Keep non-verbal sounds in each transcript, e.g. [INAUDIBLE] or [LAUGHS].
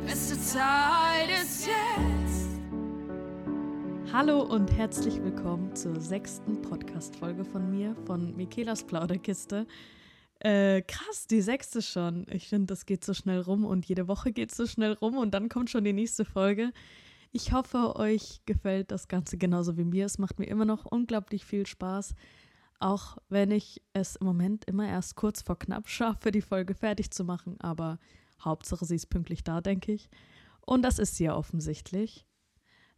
Die beste Zeit ist jetzt. Hallo und herzlich willkommen zur sechsten Podcast-Folge von mir, von Michaelas Plauderkiste. Äh, krass, die sechste schon. Ich finde, das geht so schnell rum und jede Woche geht so schnell rum und dann kommt schon die nächste Folge. Ich hoffe, euch gefällt das Ganze genauso wie mir. Es macht mir immer noch unglaublich viel Spaß, auch wenn ich es im Moment immer erst kurz vor knapp schaffe, die Folge fertig zu machen. Aber Hauptsache, sie ist pünktlich da, denke ich. Und das ist sie ja offensichtlich.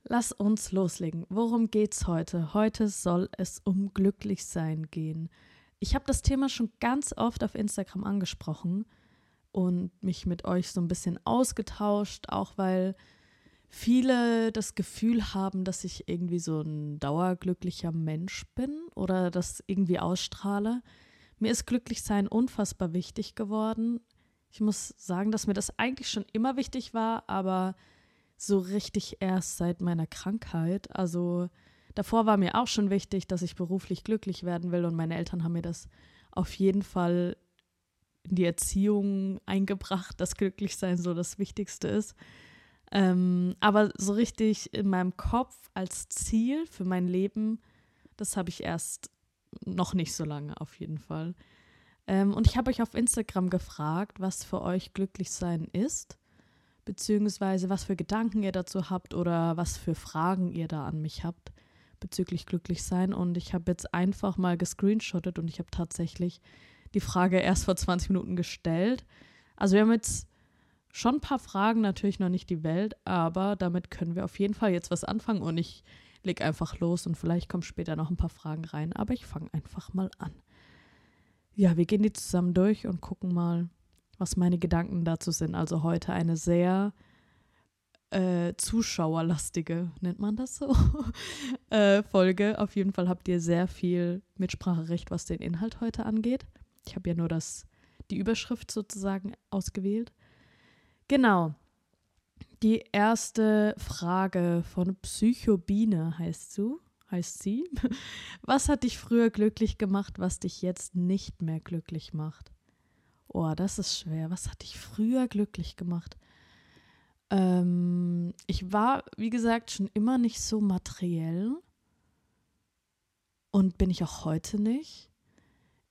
Lass uns loslegen. Worum geht's heute? Heute soll es um Glücklichsein gehen. Ich habe das Thema schon ganz oft auf Instagram angesprochen und mich mit euch so ein bisschen ausgetauscht, auch weil viele das Gefühl haben, dass ich irgendwie so ein dauerglücklicher Mensch bin oder das irgendwie ausstrahle. Mir ist Glücklichsein unfassbar wichtig geworden. Ich muss sagen, dass mir das eigentlich schon immer wichtig war, aber so richtig erst seit meiner Krankheit. Also Davor war mir auch schon wichtig, dass ich beruflich glücklich werden will und meine Eltern haben mir das auf jeden Fall in die Erziehung eingebracht, dass Glücklichsein so das Wichtigste ist. Ähm, aber so richtig in meinem Kopf als Ziel für mein Leben, das habe ich erst noch nicht so lange auf jeden Fall. Ähm, und ich habe euch auf Instagram gefragt, was für euch Glücklichsein ist, beziehungsweise was für Gedanken ihr dazu habt oder was für Fragen ihr da an mich habt bezüglich Glücklichsein. Und ich habe jetzt einfach mal gescreenshottet und ich habe tatsächlich die Frage erst vor 20 Minuten gestellt. Also wir haben jetzt schon ein paar Fragen, natürlich noch nicht die Welt, aber damit können wir auf jeden Fall jetzt was anfangen und ich lege einfach los und vielleicht kommen später noch ein paar Fragen rein, aber ich fange einfach mal an. Ja, wir gehen die zusammen durch und gucken mal, was meine Gedanken dazu sind. Also heute eine sehr äh, zuschauerlastige, nennt man das so, [LAUGHS] äh, Folge. Auf jeden Fall habt ihr sehr viel Mitspracherecht, was den Inhalt heute angeht. Ich habe ja nur das, die Überschrift sozusagen ausgewählt. Genau. Die erste Frage von Psychobine heißt du, heißt sie. [LAUGHS] Was hat dich früher glücklich gemacht, was dich jetzt nicht mehr glücklich macht? Oh, das ist schwer. Was hat dich früher glücklich gemacht? Ähm, ich war, wie gesagt, schon immer nicht so materiell und bin ich auch heute nicht.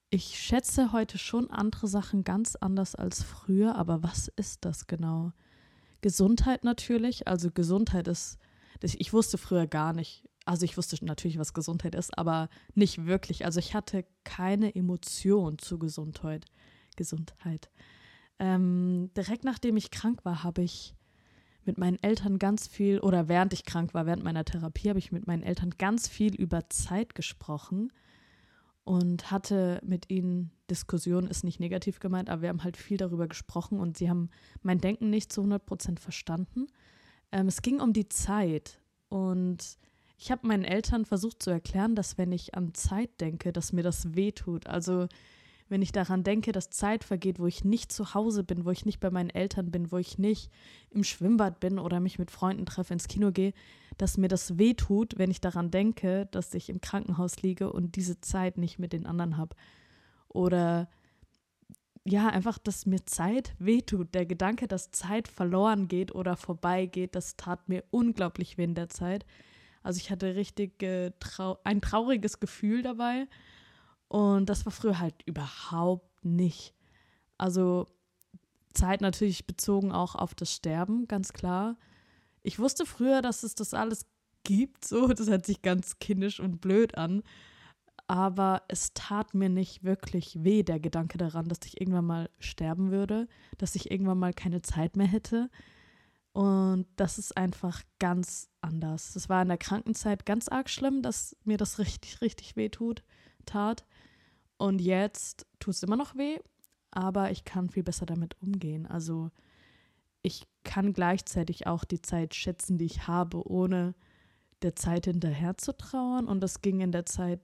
Ich schätze heute schon andere Sachen ganz anders als früher, aber was ist das genau? Gesundheit natürlich, also Gesundheit ist, ich wusste früher gar nicht, also ich wusste natürlich, was Gesundheit ist, aber nicht wirklich. Also ich hatte keine Emotion zu Gesundheit. Gesundheit. Ähm, direkt nachdem ich krank war, habe ich mit meinen Eltern ganz viel, oder während ich krank war, während meiner Therapie, habe ich mit meinen Eltern ganz viel über Zeit gesprochen und hatte mit ihnen Diskussionen, ist nicht negativ gemeint, aber wir haben halt viel darüber gesprochen und sie haben mein Denken nicht zu 100 Prozent verstanden. Ähm, es ging um die Zeit und ich habe meinen Eltern versucht zu erklären, dass wenn ich an Zeit denke, dass mir das wehtut. Also wenn ich daran denke, dass Zeit vergeht, wo ich nicht zu Hause bin, wo ich nicht bei meinen Eltern bin, wo ich nicht im Schwimmbad bin oder mich mit Freunden treffe, ins Kino gehe, dass mir das wehtut, wenn ich daran denke, dass ich im Krankenhaus liege und diese Zeit nicht mit den anderen habe. Oder ja, einfach, dass mir Zeit wehtut. Der Gedanke, dass Zeit verloren geht oder vorbeigeht, das tat mir unglaublich weh in der Zeit. Also ich hatte richtig äh, trau ein trauriges Gefühl dabei und das war früher halt überhaupt nicht. Also Zeit natürlich bezogen auch auf das Sterben, ganz klar. Ich wusste früher, dass es das alles gibt, so, das hört sich ganz kindisch und blöd an. Aber es tat mir nicht wirklich weh, der Gedanke daran, dass ich irgendwann mal sterben würde, dass ich irgendwann mal keine Zeit mehr hätte. Und das ist einfach ganz anders. Das war in der Krankenzeit ganz arg schlimm, dass mir das richtig, richtig weh tut, tat. Und jetzt tut es immer noch weh, aber ich kann viel besser damit umgehen. Also ich kann gleichzeitig auch die Zeit schätzen, die ich habe, ohne der Zeit hinterher zu trauern. Und das ging in der Zeit,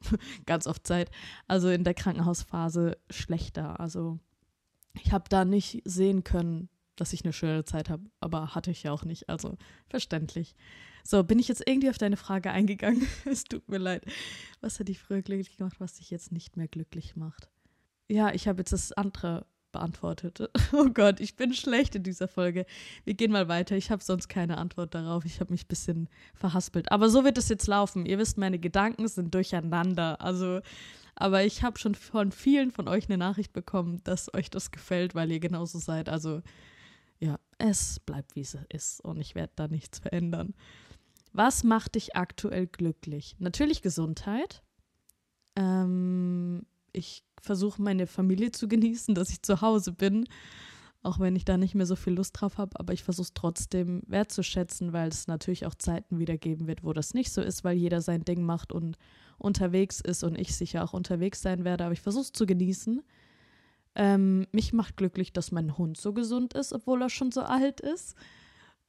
[LAUGHS] ganz oft Zeit, also in der Krankenhausphase schlechter. Also ich habe da nicht sehen können, dass ich eine schöne Zeit habe, aber hatte ich ja auch nicht. Also verständlich. So, bin ich jetzt irgendwie auf deine Frage eingegangen? [LAUGHS] es tut mir leid. Was hat dich früher glücklich gemacht, was dich jetzt nicht mehr glücklich macht? Ja, ich habe jetzt das andere beantwortet. [LAUGHS] Oh Gott, ich bin schlecht in dieser Folge. Wir gehen mal weiter. Ich habe sonst keine Antwort darauf. Ich habe mich ein bisschen verhaspelt. Aber so wird es jetzt laufen. Ihr wisst, meine Gedanken sind durcheinander. Also, aber ich habe schon von vielen von euch eine Nachricht bekommen, dass euch das gefällt, weil ihr genauso seid. Also, es bleibt, wie es ist. Und ich werde da nichts verändern. Was macht dich aktuell glücklich? Natürlich Gesundheit. Ähm, ich versuche meine Familie zu genießen, dass ich zu Hause bin, auch wenn ich da nicht mehr so viel Lust drauf habe, aber ich versuche es trotzdem wertzuschätzen, weil es natürlich auch Zeiten wieder geben wird, wo das nicht so ist, weil jeder sein Ding macht und unterwegs ist und ich sicher auch unterwegs sein werde, aber ich versuche es zu genießen. Ähm, mich macht glücklich, dass mein Hund so gesund ist, obwohl er schon so alt ist.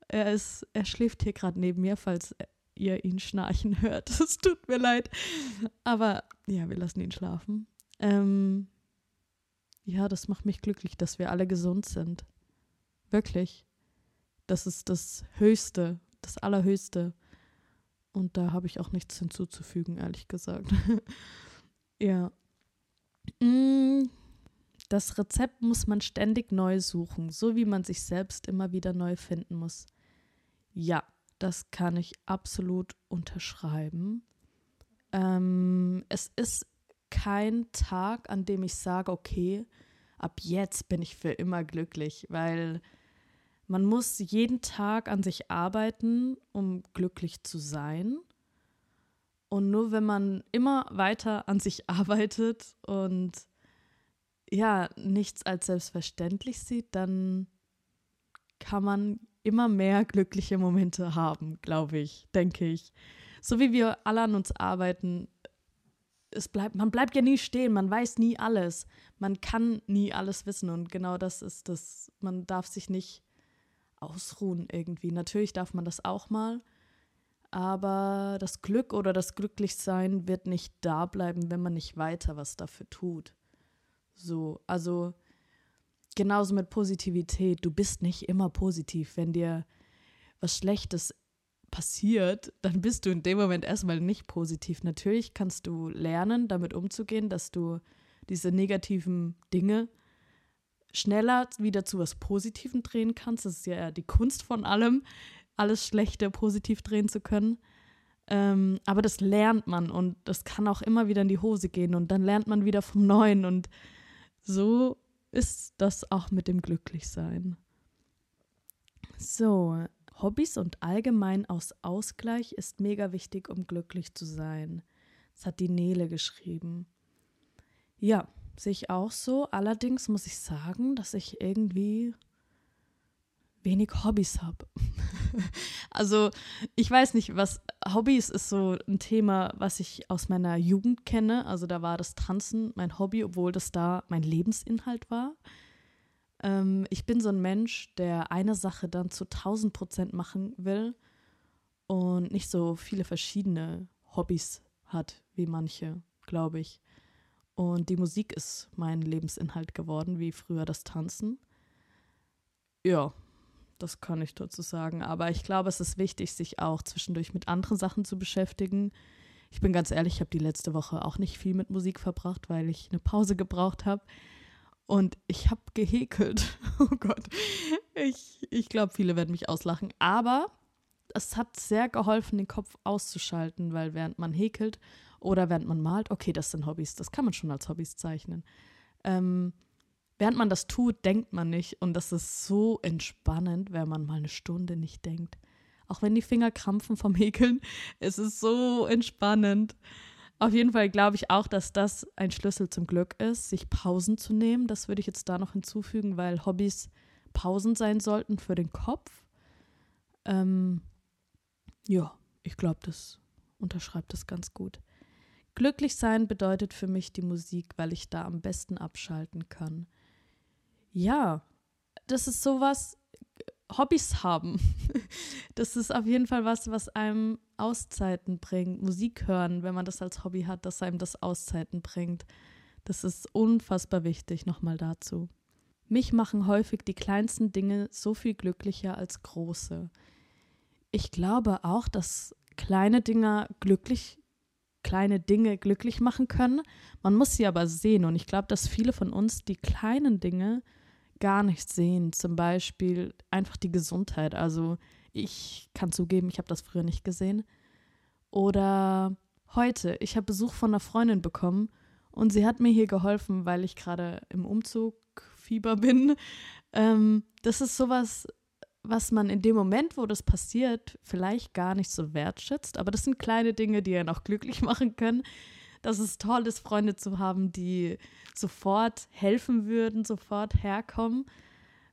Er, ist, er schläft hier gerade neben mir, falls ihr ihn schnarchen [LAUGHS] hört. Es tut mir leid. Aber ja, wir lassen ihn schlafen. Ähm, ja, das macht mich glücklich, dass wir alle gesund sind. Wirklich. Das ist das Höchste, das Allerhöchste. Und da habe ich auch nichts hinzuzufügen, ehrlich gesagt. [LAUGHS] ja. Mm, das Rezept muss man ständig neu suchen, so wie man sich selbst immer wieder neu finden muss. Ja, das kann ich absolut unterschreiben. Ähm, es ist kein Tag, an dem ich sage, okay, ab jetzt bin ich für immer glücklich, weil man muss jeden Tag an sich arbeiten, um glücklich zu sein. Und nur wenn man immer weiter an sich [LAUGHS] arbeitet und ja, nichts als selbstverständlich sieht, dann kann man immer mehr glückliche Momente haben, glaube ich, denke ich. So wie wir alle an uns arbeiten, es bleibt, man bleibt ja nie stehen, man weiß nie alles. Man kann nie alles wissen und genau das ist das, man darf sich nicht ausruhen irgendwie. Natürlich darf man das auch mal, aber das Glück oder das Glücklichsein wird nicht da bleiben, wenn man nicht weiter was dafür tut. So, also genauso mit Positivität. Du bist nicht immer positiv. Wenn dir was Schlechtes passiert, dann bist du in dem Moment erstmal nicht positiv. Natürlich kannst du lernen, damit umzugehen, dass du diese negativen Dinge schneller wieder zu was Positivem drehen kannst. Das ist ja die Kunst von allem, alles Schlechte positiv drehen zu können. Ähm, aber das lernt man und das kann auch immer wieder in die Hose gehen und dann lernt man wieder vom Neuen und so ist das auch mit dem Glücklichsein. So, Hobbys und allgemein aus Ausgleich ist mega wichtig, um glücklich zu sein. Das hat die Nele geschrieben. Ja, sehe ich auch so. Allerdings muss ich sagen, dass ich irgendwie wenig Hobbys habe. [LAUGHS] also ich weiß nicht, was Hobbys ist so ein Thema, was ich aus meiner Jugend kenne. Also da war das Tanzen mein Hobby, obwohl das da mein Lebensinhalt war. Ähm, ich bin so ein Mensch, der eine Sache dann zu 1000 Prozent machen will und nicht so viele verschiedene Hobbys hat wie manche, glaube ich. Und die Musik ist mein Lebensinhalt geworden, wie früher das Tanzen. Ja, das kann ich dazu sagen. Aber ich glaube, es ist wichtig, sich auch zwischendurch mit anderen Sachen zu beschäftigen. Ich bin ganz ehrlich, ich habe die letzte Woche auch nicht viel mit Musik verbracht, weil ich eine Pause gebraucht habe. Und ich habe gehäkelt. [LAUGHS] Oh Gott. Ich, ich glaube, viele werden mich auslachen. Aber es hat sehr geholfen, den Kopf auszuschalten, weil während man häkelt oder während man malt, okay, das sind Hobbys, das kann man schon als Hobbys zeichnen. Ähm, während man das tut, denkt man nicht. Und das ist so entspannend, wenn man mal eine Stunde nicht denkt. Auch wenn die Finger krampfen vom [LAUGHS] Häkeln, es ist so entspannend. Auf jeden Fall glaube ich auch, dass das ein Schlüssel zum Glück ist, sich Pausen zu nehmen. Das würde ich jetzt da noch hinzufügen, weil Hobbys Pausen sein sollten für den Kopf. Ähm, ja, ich glaube, das unterschreibt das ganz gut. Glücklich sein bedeutet für mich die Musik, weil ich da am besten abschalten kann. Ja, das ist sowas, Hobbys haben. [LAUGHS] Das ist auf jeden Fall was, was einem Auszeiten bringt. Musik hören, wenn man das als Hobby hat, dass einem das Auszeiten bringt. Das ist unfassbar wichtig, nochmal dazu. Mich machen häufig die kleinsten Dinge so viel glücklicher als große. Ich glaube auch, dass kleine Dinge glücklich, kleine Dinge glücklich machen können. Man muss sie aber sehen. Und ich glaube, dass viele von uns die kleinen Dinge gar nicht sehen. Zum Beispiel einfach die Gesundheit. Also ich kann zugeben, ich habe das früher nicht gesehen. Oder heute, ich habe Besuch von einer Freundin bekommen und sie hat mir hier geholfen, weil ich gerade im Umzugfieber [LAUGHS] bin. Ähm, das ist sowas, was man in dem Moment, wo das passiert, vielleicht gar nicht so wertschätzt. Aber das sind kleine Dinge, die einen auch glücklich [LAUGHS] machen können. Dass es toll ist, Freunde zu haben, die sofort helfen würden, sofort herkommen.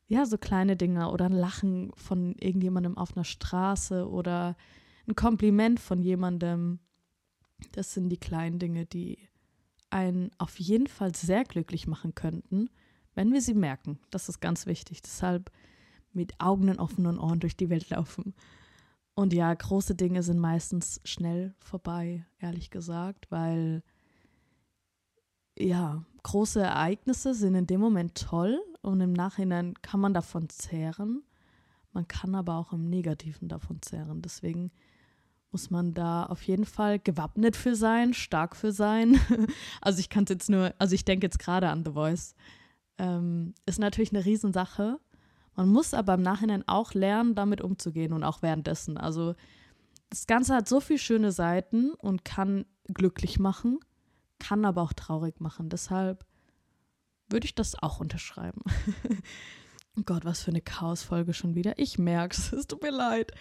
Ja, so kleine Dinge oder ein Lachen von irgendjemandem auf einer Straße oder ein Kompliment von jemandem. Das sind die kleinen Dinge, die einen auf jeden Fall sehr glücklich machen könnten, wenn wir sie merken. Das ist ganz wichtig. Deshalb mit Augen und offenen Ohren durch die Welt laufen. Und ja, große Dinge sind meistens schnell vorbei, ehrlich gesagt, weil ja, große Ereignisse sind in dem Moment toll und im Nachhinein kann man davon zehren. Man kann aber auch im Negativen davon zehren. Deswegen muss man da auf jeden Fall gewappnet für sein, stark für sein. [LAUGHS] also ich kann es jetzt nur, also ich denke jetzt gerade an The Voice. Ähm, ist natürlich eine Riesensache. Man muss aber im Nachhinein auch lernen, damit umzugehen und auch währenddessen. Also das Ganze hat so viele schöne Seiten und kann glücklich machen, kann aber auch traurig machen. Deshalb würde ich das auch unterschreiben. [LAUGHS] oh Gott, was für eine Chaosfolge schon wieder. Ich merke es, [LAUGHS] es tut mir leid.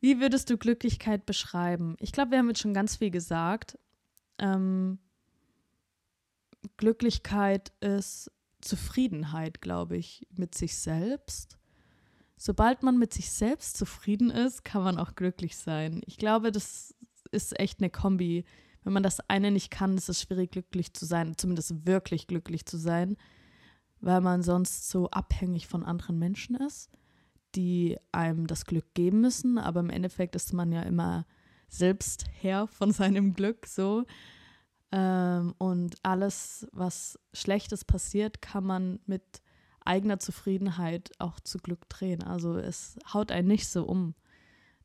Wie würdest du Glücklichkeit beschreiben? Ich glaube, wir haben jetzt schon ganz viel gesagt. Ähm, Glücklichkeit ist Zufriedenheit, glaube ich, mit sich selbst. Sobald man mit sich selbst zufrieden ist, kann man auch glücklich sein. Ich glaube, das ist echt eine Kombi. Wenn man das eine nicht kann, ist es schwierig, glücklich zu sein, zumindest wirklich glücklich zu sein, weil man sonst so abhängig von anderen Menschen ist die einem das Glück geben müssen, aber im Endeffekt ist man ja immer selbst Herr von seinem Glück so. Ähm, und alles, was Schlechtes passiert, kann man mit eigener Zufriedenheit auch zu Glück drehen. Also es haut einen nicht so um.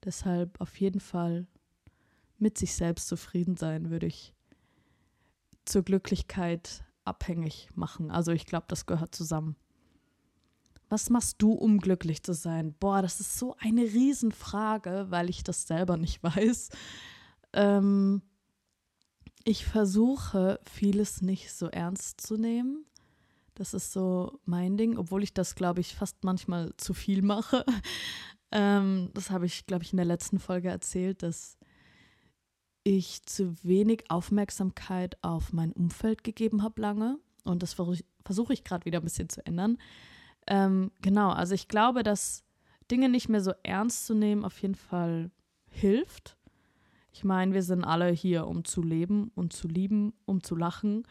Deshalb auf jeden Fall mit sich selbst zufrieden sein, würde ich zur Glücklichkeit abhängig machen. Also ich glaube, das gehört zusammen. Was machst du, um glücklich zu sein? Boah, das ist so eine Riesenfrage, weil ich das selber nicht [LAUGHS] weiß. Ähm, ich versuche, vieles nicht so ernst zu nehmen. Das ist so mein Ding, obwohl ich das, glaube ich, fast manchmal zu viel mache. [LAUGHS] ähm, das habe ich, glaube ich, in der letzten Folge erzählt, dass ich zu wenig Aufmerksamkeit auf mein Umfeld gegeben habe lange. Und das versuche ich gerade wieder ein bisschen zu ändern. Ähm, genau, also ich glaube, dass Dinge nicht mehr so ernst zu nehmen auf jeden Fall hilft. Ich meine, wir sind alle hier, um zu leben und zu lieben, um zu lachen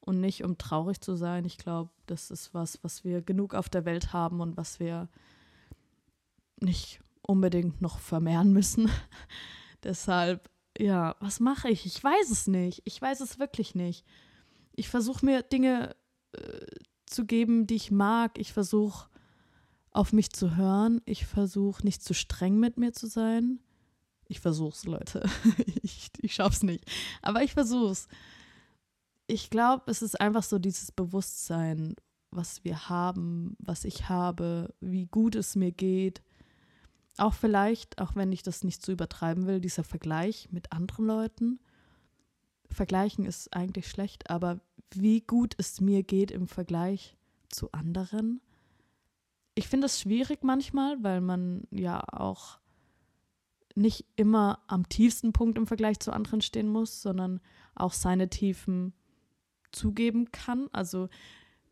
und nicht um traurig zu sein. Ich glaube, das ist was, was wir genug auf der Welt haben und was wir nicht unbedingt noch vermehren müssen. [LAUGHS] Deshalb, ja, was mache ich? Ich weiß es nicht. Ich weiß es wirklich nicht. Ich versuche mir Dinge äh, zu geben, die ich mag. Ich versuche auf mich zu hören. Ich versuche nicht zu streng mit mir zu sein. Ich versuche es, Leute. [LAUGHS] ich, ich es nicht. Aber ich versuche es. Ich glaube, es ist einfach so dieses Bewusstsein, was wir haben, was ich habe, wie gut es mir geht. Auch vielleicht, auch wenn ich das nicht zu übertreiben will, dieser Vergleich mit anderen Leuten. Vergleichen ist eigentlich schlecht, aber wie gut es mir geht im Vergleich zu anderen. Ich finde es schwierig manchmal, weil man ja auch nicht immer am tiefsten Punkt im Vergleich zu anderen stehen muss, sondern auch seine Tiefen zugeben kann. Also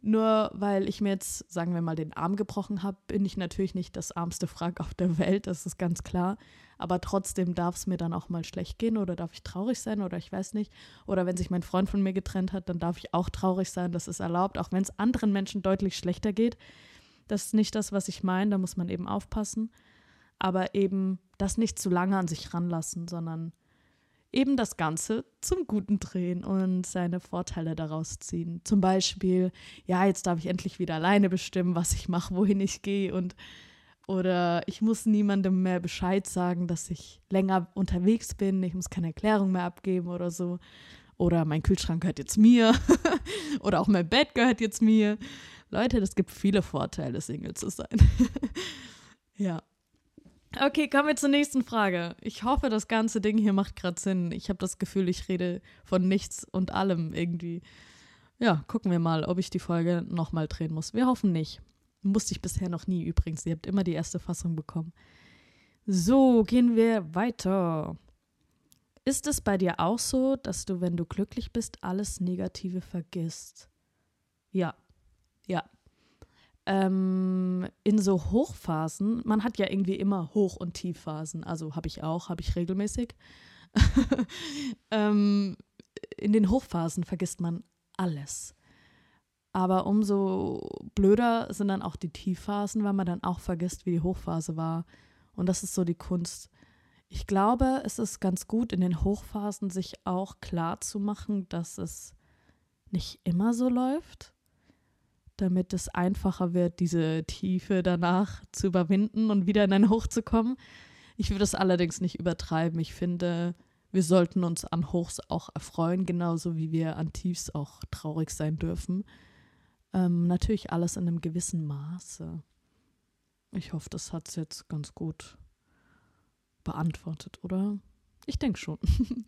nur weil ich mir jetzt, sagen wir mal, den Arm gebrochen habe, bin ich natürlich nicht das armste Frag auf der Welt, das ist ganz klar. Aber trotzdem darf es mir dann auch mal schlecht gehen oder darf ich traurig sein oder ich weiß nicht. Oder wenn sich mein Freund von mir getrennt hat, dann darf ich auch traurig sein, das ist erlaubt, auch wenn es anderen Menschen deutlich schlechter geht. Das ist nicht das, was ich meine, da muss man eben aufpassen. Aber eben das nicht zu lange an sich ranlassen, sondern eben das Ganze zum Guten drehen und seine Vorteile daraus ziehen. Zum Beispiel, ja, jetzt darf ich endlich wieder alleine bestimmen, was ich mache, wohin ich gehe und oder ich muss niemandem mehr Bescheid sagen, dass ich länger unterwegs bin, ich muss keine Erklärung mehr abgeben oder so. Oder mein Kühlschrank gehört jetzt mir. [LAUGHS] oder auch mein Bett gehört jetzt mir. Leute, es gibt viele Vorteile, Single zu sein. [LAUGHS] ja. Okay, kommen wir zur nächsten Frage. Ich hoffe, das ganze Ding hier macht gerade Sinn. Ich habe das Gefühl, ich rede von nichts und allem irgendwie. Ja, gucken wir mal, ob ich die Folge nochmal drehen muss. Wir hoffen nicht. Musste ich bisher noch nie übrigens. Ihr habt immer die erste Fassung bekommen. So, gehen wir weiter. Ist es bei dir auch so, dass du, wenn du glücklich bist, alles Negative vergisst? Ja, ja. Ähm, in so Hochphasen, man hat ja irgendwie immer Hoch- und Tiefphasen, also habe ich auch, habe ich regelmäßig. [LAUGHS] ähm, in den Hochphasen vergisst man alles. Aber umso blöder sind dann auch die Tiefphasen, weil man dann auch vergisst, wie die Hochphase war. Und das ist so die Kunst. Ich glaube, es ist ganz gut, in den Hochphasen sich auch klar zu machen, dass es nicht immer so läuft, damit es einfacher wird, diese Tiefe danach zu überwinden und wieder in ein Hoch zu kommen. Ich würde es allerdings nicht übertreiben. Ich finde, wir sollten uns an Hochs auch erfreuen, genauso wie wir an Tiefs auch traurig sein dürfen. Ähm, natürlich alles in einem gewissen Maße. Ich hoffe, das hat es jetzt ganz gut beantwortet, oder? Ich denke schon. [LAUGHS]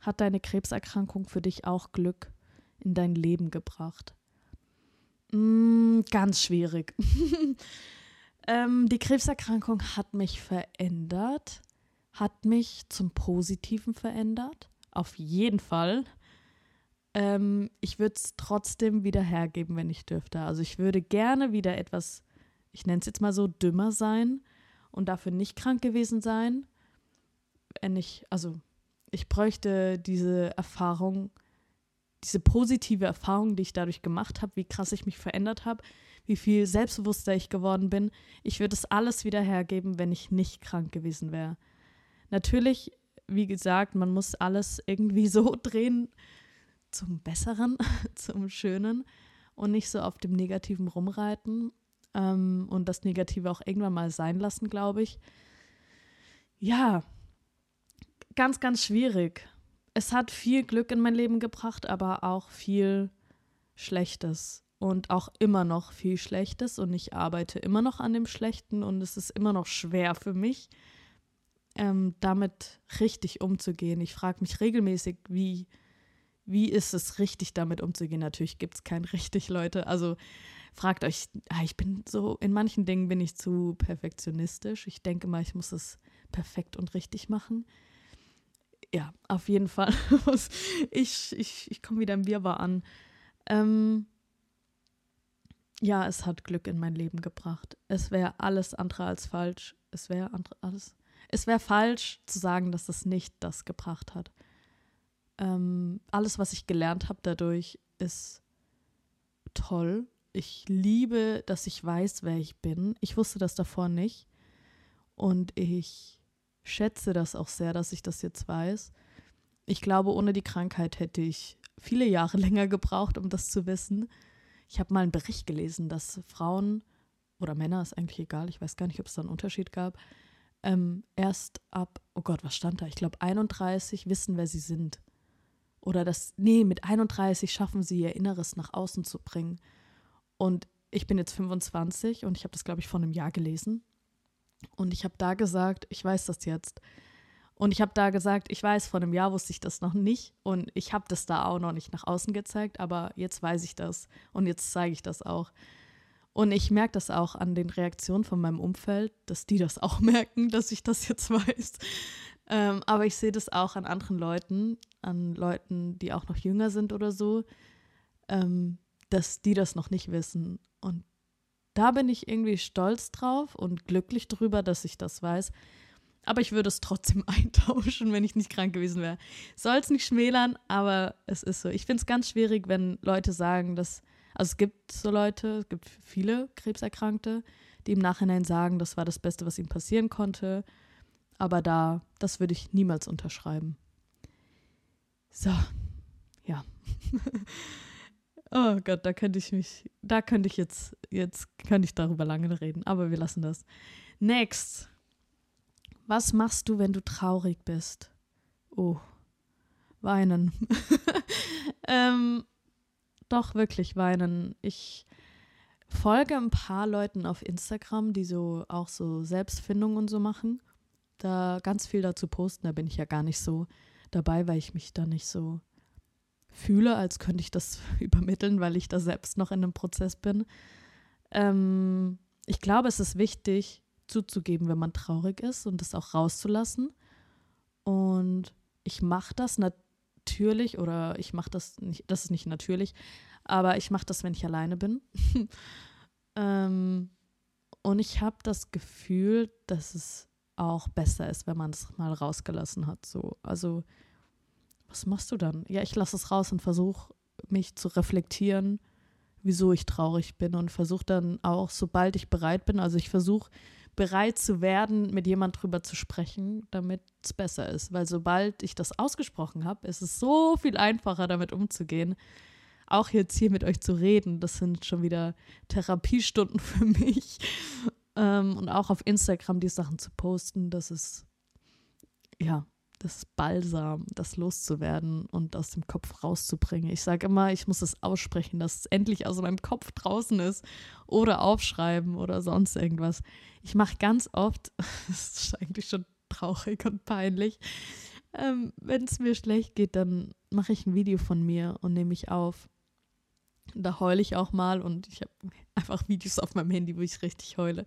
hat deine Krebserkrankung für dich auch Glück in dein Leben gebracht? Mm, ganz schwierig. [LAUGHS] ähm, die Krebserkrankung hat mich verändert, hat mich zum Positiven verändert, auf jeden Fall. Ähm, ich würde es trotzdem wieder hergeben, wenn ich dürfte. Also ich würde gerne wieder etwas, ich nenne es jetzt mal so, dümmer sein und dafür nicht krank gewesen sein. Wenn ich, also ich bräuchte diese Erfahrung, diese positive Erfahrung, die ich dadurch gemacht habe, wie krass ich mich verändert habe, wie viel selbstbewusster ich geworden bin. Ich würde es alles wieder hergeben, wenn ich nicht krank gewesen wäre. Natürlich, wie gesagt, man muss alles irgendwie [LAUGHS] so drehen, zum Besseren, [LAUGHS] zum Schönen und nicht so auf dem Negativen rumreiten ähm, und das Negative auch irgendwann mal sein lassen, glaube ich. Ja, ganz, ganz schwierig. Es hat viel Glück in mein Leben gebracht, aber auch viel Schlechtes und auch immer noch viel Schlechtes und ich arbeite immer noch an dem Schlechten und es ist immer noch schwer für mich, ähm, damit richtig umzugehen. Ich frage mich regelmäßig, wie wie ist es richtig damit umzugehen? Natürlich gibt es kein [LAUGHS] richtig, Leute. Also fragt euch, ah, ich bin so, in manchen Dingen bin ich zu perfektionistisch. Ich denke mal, ich muss es perfekt und richtig machen. Ja, auf jeden Fall. [LAUGHS] ich ich, ich komme wieder im Wirrwarr an. Ähm, ja, es hat Glück in mein Leben gebracht. Es wäre alles andere als falsch. Es wäre alles. Es wäre falsch zu sagen, dass es nicht das gebracht hat. Ähm, alles, was ich gelernt habe dadurch, ist toll. Ich liebe, dass ich weiß, wer ich bin. Ich wusste das davor nicht. Und ich schätze das auch sehr, dass ich das jetzt weiß. Ich glaube, ohne die Krankheit hätte ich viele Jahre [LAUGHS] länger gebraucht, um das zu wissen. Ich habe mal einen Bericht gelesen, dass Frauen oder Männer, ist eigentlich egal, ich weiß gar nicht, ob es da einen Unterschied gab, ähm, erst ab, oh Gott, was stand da? Ich glaube 31 wissen, wer sie sind. Oder das, nee, mit 31 schaffen sie ihr Inneres nach außen zu bringen. Und ich bin jetzt 25 und ich habe das, glaube ich, vor einem Jahr gelesen. Und ich habe da gesagt, ich weiß das jetzt. Und ich habe da gesagt, ich weiß, vor einem Jahr wusste ich das noch nicht. Und ich habe das da auch noch nicht nach außen gezeigt, aber jetzt weiß ich das. Und jetzt zeige ich das auch. Und ich merke das auch an den Reaktionen von meinem Umfeld, dass die das auch [LAUGHS] merken, dass ich das jetzt weiß. Ähm, aber ich sehe das auch an anderen Leuten, an Leuten, die auch noch jünger sind oder so, ähm, dass die das noch nicht wissen. Und da bin ich irgendwie stolz drauf und glücklich drüber, dass ich das weiß. Aber ich würde es trotzdem [LAUGHS] eintauschen, wenn ich nicht krank gewesen wäre. Soll es nicht schmälern, aber es ist so. Ich finde es ganz schwierig, wenn Leute sagen, dass, also es gibt so Leute, es gibt viele Krebserkrankte, die im Nachhinein sagen, das war das Beste, was ihnen passieren konnte. Aber da, das würde ich niemals unterschreiben. So, ja. [LAUGHS] oh Gott, da könnte ich mich, da könnte ich jetzt, jetzt könnte ich darüber lange reden, aber wir lassen das. Next. Was machst du, wenn du traurig bist? Oh, weinen. [LAUGHS] ähm, doch wirklich weinen. Ich folge ein paar Leuten auf Instagram, die so auch so Selbstfindung und so machen. Da ganz viel dazu posten, da bin ich ja gar nicht so dabei, weil ich mich da nicht so fühle, als könnte ich das [LAUGHS] übermitteln, weil ich da selbst noch in einem Prozess bin. Ähm, ich glaube, es ist wichtig zuzugeben, wenn man traurig ist und das auch rauszulassen. Und ich mache das natürlich oder ich mache das nicht, das ist nicht natürlich, aber ich mache das, wenn ich alleine bin. [LAUGHS] ähm, und ich habe das Gefühl, dass es auch besser ist, wenn man es mal rausgelassen hat. So, also was machst du dann? Ja, ich lasse es raus und versuche mich zu reflektieren, wieso ich traurig bin und versuche dann auch, sobald ich bereit bin, also ich versuche bereit zu werden, mit jemand drüber zu sprechen, damit es besser ist. Weil sobald ich das ausgesprochen habe, ist es so viel einfacher, damit umzugehen. Auch jetzt hier mit euch zu reden, das sind schon wieder Therapiestunden [LAUGHS] für mich. Ähm, und auch auf Instagram die Sachen zu posten, das ist, ja, das Balsam, das loszuwerden und aus dem Kopf rauszubringen. Ich sage immer, ich muss es aussprechen, dass es endlich aus meinem Kopf draußen ist oder aufschreiben oder sonst irgendwas. Ich mache ganz oft, [LAUGHS] das ist eigentlich schon traurig und peinlich, ähm, wenn es mir schlecht geht, dann mache ich ein Video von mir und nehme mich auf. Da heule ich auch mal und ich habe einfach Videos auf meinem Handy, wo ich richtig heule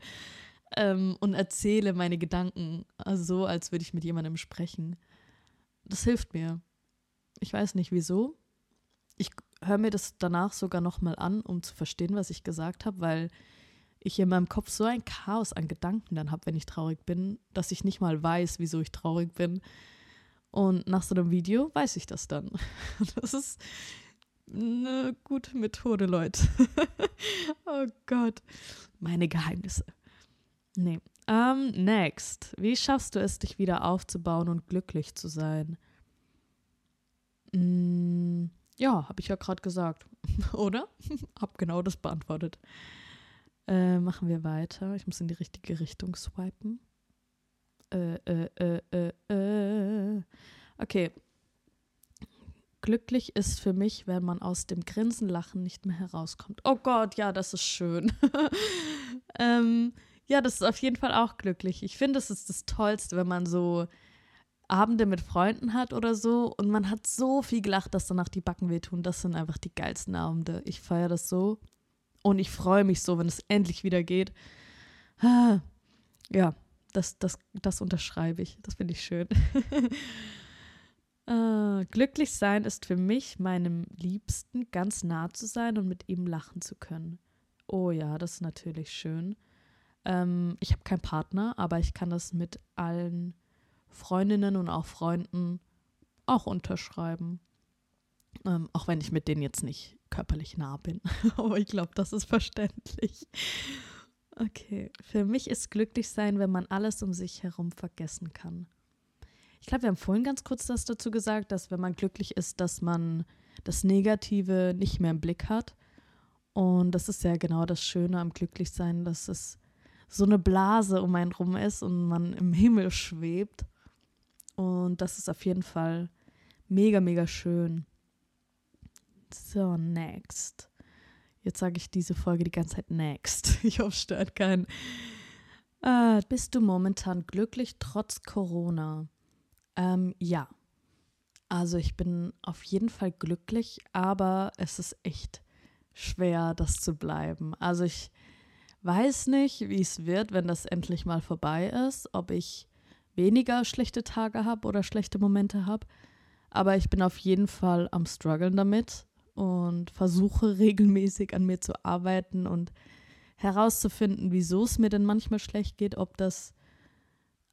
ähm, und erzähle meine Gedanken also so, als würde ich mit jemandem sprechen. Das hilft mir. Ich weiß nicht wieso. Ich höre mir das danach sogar nochmal an, um zu verstehen, was ich gesagt habe, weil ich in meinem Kopf so ein Chaos an Gedanken dann habe, wenn ich traurig bin, dass ich nicht mal weiß, wieso ich traurig bin. Und nach so einem Video weiß ich das dann. [LAUGHS] Das ist eine gute Methode, Leute. [LAUGHS] oh Gott. Meine Geheimnisse. Nee. Um, ähm, next. Wie schaffst du es, dich wieder aufzubauen und glücklich zu sein? Mm, ja, habe ich ja gerade gesagt. [LAUGHS] Oder? [LAUGHS] hab genau das beantwortet. Äh, machen wir weiter. Ich muss in die richtige Richtung swipen. Äh, äh, äh, äh, äh. Okay. Glücklich ist für mich, wenn man aus dem Grinsenlachen nicht mehr herauskommt. Oh Gott, ja, das ist schön. [LAUGHS] ähm, ja, das ist auf jeden Fall auch glücklich. Ich finde, es ist das Tollste, wenn man so Abende mit Freunden hat oder so und man hat so viel gelacht, dass danach die Backen wehtun. Das sind einfach die geilsten Abende. Ich feiere das so und ich freue mich so, wenn es endlich wieder geht. Ja, das, das, das unterschreibe ich. Das finde ich schön. uh, [LAUGHS] glücklich sein ist für mich, meinem Liebsten ganz nah zu sein und mit ihm lachen zu können. Oh ja, das ist natürlich schön. Ähm, ich habe keinen Partner, aber ich kann das mit allen Freundinnen und auch Freunden auch unterschreiben. Ähm, auch wenn ich mit denen jetzt nicht körperlich nah bin. [LAUGHS] aber ich glaube, das ist verständlich. Okay, für mich ist glücklich sein, wenn man alles um sich herum vergessen kann. Ich glaube, wir haben vorhin ganz kurz das dazu gesagt, dass wenn man glücklich ist, dass man das Negative nicht mehr im Blick hat. Und das ist ja genau das Schöne am Glücklichsein, dass es so eine Blase um einen rum ist und man im Himmel schwebt. Und das ist auf jeden Fall mega, mega schön. So, next. Jetzt sage ich diese Folge die ganze Zeit next. [LAUGHS] Ich hoffe, stört keinen. Äh, bist du momentan glücklich trotz Corona? Ähm, ja. Also ich bin auf jeden Fall glücklich, aber es ist echt schwer, das zu bleiben. Also ich weiß nicht, wie es wird, wenn das endlich mal vorbei ist, ob ich weniger schlechte Tage habe oder schlechte Momente habe. Aber ich bin auf jeden Fall am struggeln damit und versuche [LAUGHS] regelmäßig an mir zu arbeiten und herauszufinden, wieso es mir denn manchmal schlecht geht, ob das,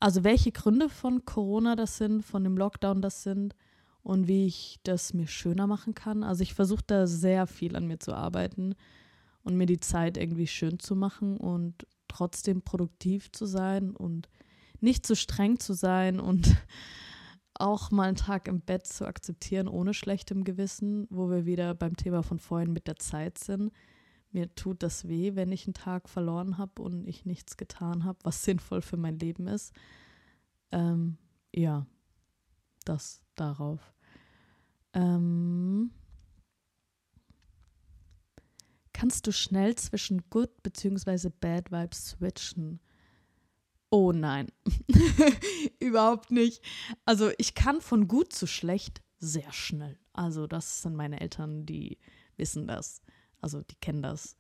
also welche Gründe von Corona das sind, von dem Lockdown das sind und wie ich das mir schöner machen kann. Also ich versuche da sehr viel an mir zu arbeiten und mir die Zeit irgendwie schön zu machen und trotzdem produktiv zu sein und nicht zu streng zu sein und [LAUGHS] auch mal einen Tag im Bett zu akzeptieren ohne schlechtem Gewissen, wo wir wieder beim Thema von vorhin mit der Zeit sind. Mir tut das weh, wenn ich einen Tag verloren habe und ich nichts getan habe, was [LAUGHS] sinnvoll für mein Leben ist. Ähm, ja, das darauf. Ähm, Kannst du schnell zwischen Good bzw. Bad Vibes switchen? Oh nein, [LAUGHS] überhaupt nicht. Also ich kann von gut zu schlecht sehr schnell. Also das sind meine Eltern, die wissen das. Also die kennen das.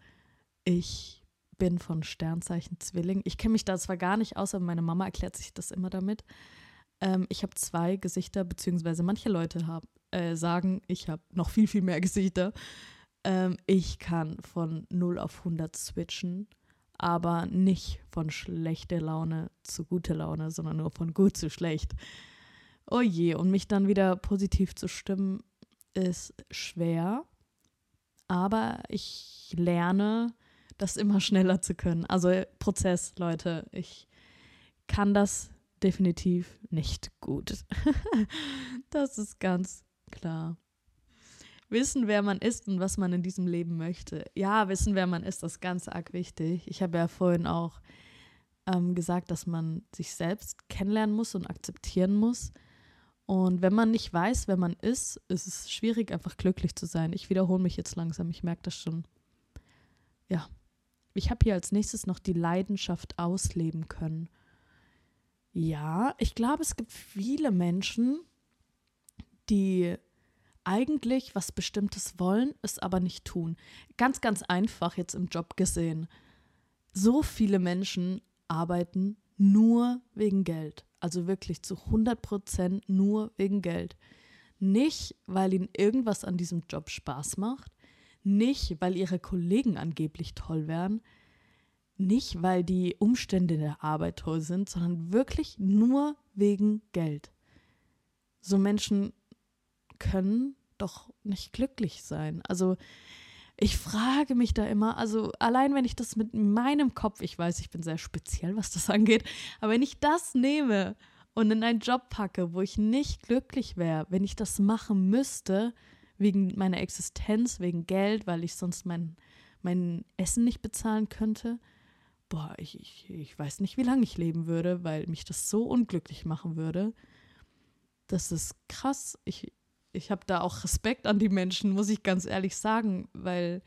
Ich bin von Sternzeichen Zwilling. Ich kenne mich da zwar gar nicht aus, aber meine Mama erklärt sich das immer damit. Ähm, ich habe zwei Gesichter, beziehungsweise manche Leute haben, äh, sagen, ich habe noch viel, viel mehr Gesichter. Ähm, ich kann von 0 auf 100 switchen, aber nicht von schlechter Laune zu guter Laune, sondern nur von gut zu schlecht. Oh je, und mich dann wieder positiv zu stimmen, ist schwer. Aber ich lerne, das immer schneller zu können. Also Prozess, Leute. Ich kann das definitiv nicht gut. [LAUGHS] das ist ganz klar. Wissen, wer man ist und was man in diesem Leben möchte. Ja, wissen, wer man ist, das ist ganz arg wichtig. Ich habe ja vorhin auch ähm, gesagt, dass man sich selbst kennenlernen muss und akzeptieren muss. Und wenn man nicht weiß, wer man ist, ist es schwierig, einfach glücklich zu sein. Ich wiederhole mich jetzt langsam, ich merke das schon. Ja, ich habe hier als nächstes noch die Leidenschaft ausleben können. Ja, ich glaube, es gibt viele Menschen, die eigentlich was Bestimmtes wollen, es aber nicht tun. Ganz, ganz einfach jetzt im Job gesehen. So viele Menschen arbeiten nur wegen Geld. Also wirklich zu 100 Prozent nur wegen Geld. Nicht, weil ihnen irgendwas an diesem Job Spaß macht, nicht, weil ihre Kollegen angeblich toll wären, nicht, weil die Umstände der Arbeit toll sind, sondern wirklich nur wegen Geld. So Menschen können doch nicht glücklich sein. Also ich frage mich da immer, also allein wenn ich das mit meinem Kopf, ich weiß, ich bin sehr speziell, was das [LAUGHS] angeht, aber wenn ich das nehme und in einen Job packe, wo ich nicht glücklich wäre, wenn ich das machen müsste, wegen meiner Existenz, wegen Geld, weil ich sonst mein, mein Essen nicht bezahlen könnte, boah, ich, ich, ich weiß nicht, wie lange ich leben würde, weil mich das so unglücklich machen würde. Das ist krass. Ich, ich habe da auch Respekt an die Menschen, muss ich ganz ehrlich sagen, weil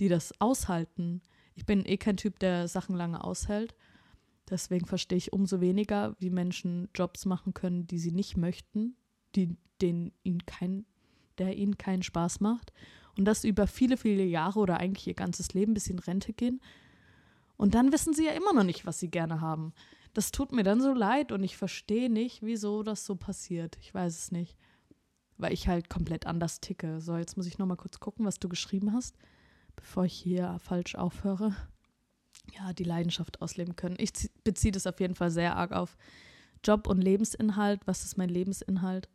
die das aushalten. Ich bin eh kein Typ, der Sachen lange aushält. Deswegen verstehe ich umso weniger, wie Menschen Jobs machen können, die sie nicht möchten, die, denen ihnen kein, der ihnen keinen Spaß macht. Und das über viele, viele Jahre oder eigentlich ihr ganzes Leben bis sie in Rente gehen. Und dann wissen sie ja immer noch nicht, was sie gerne haben. Das tut mir dann so leid und ich verstehe nicht, wieso das so passiert. Ich weiß es nicht weil ich halt komplett anders ticke. So, jetzt muss ich noch mal kurz gucken, was du geschrieben hast, bevor ich hier falsch aufhöre. Ja, die Leidenschaft ausleben können. Ich beziehe das auf jeden Fall sehr arg auf Job und Lebensinhalt. Was ist mein Lebensinhalt?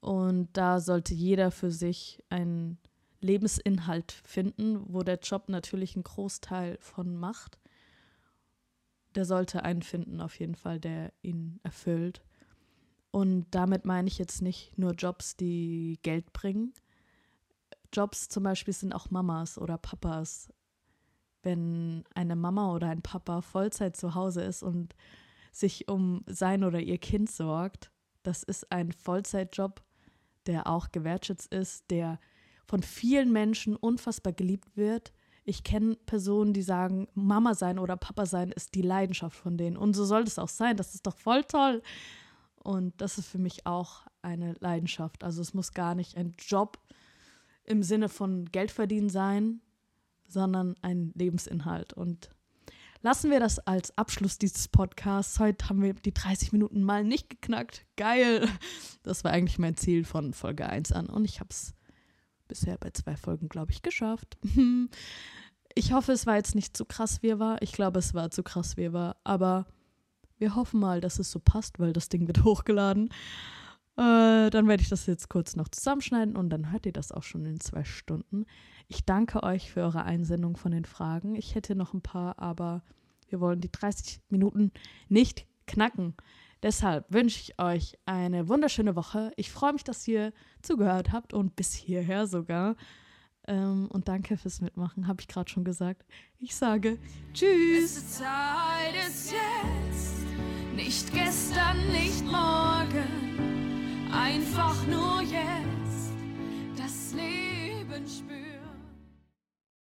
Und da sollte jeder für sich einen Lebensinhalt finden, wo der Job natürlich einen Großteil von macht. Der sollte einen finden, auf jeden Fall, der ihn erfüllt. Und damit meine ich jetzt nicht nur Jobs, die Geld bringen. Jobs zum Beispiel sind auch Mamas oder Papas. Wenn eine Mama oder ein Papa Vollzeit zu Hause ist und sich um sein oder ihr Kind sorgt, das ist ein Vollzeitjob, der auch gewertschätzt ist, der von vielen Menschen unfassbar geliebt wird. Ich kenne Personen, die sagen, Mama sein oder Papa sein ist die Leidenschaft von denen. Und so soll es auch sein. Das ist doch voll toll. Und das ist für mich auch eine Leidenschaft. Also es muss gar nicht ein Job im Sinne von Geld verdienen sein, sondern ein Lebensinhalt. Und lassen wir das als Abschluss dieses Podcasts. Heute haben wir die 30 Minuten mal nicht geknackt. Geil. Das war eigentlich mein Ziel von Folge 1 an. Und ich habe es bisher bei zwei Folgen, glaube ich, geschafft. [LAUGHS] Ich hoffe, es war jetzt nicht zu krass, wie er war. Ich glaube, es war zu krass, wie er war. Aber wir hoffen mal, dass es so passt, weil das Ding wird [LAUGHS] hochgeladen. Äh, dann werde ich das jetzt kurz noch zusammenschneiden und dann hört ihr das auch schon in zwei Stunden. Ich danke euch für eure Einsendung von den Fragen. Ich hätte noch ein paar, aber wir wollen die 30 Minuten nicht knacken. Deshalb wünsche ich euch eine wunderschöne Woche. Ich freue mich, dass ihr zugehört habt und bis hierher sogar. Ähm, und danke fürs Mitmachen, habe ich gerade schon gesagt. Ich sage Tschüss. Nicht gestern, nicht morgen, einfach nur jetzt das Leben spüren.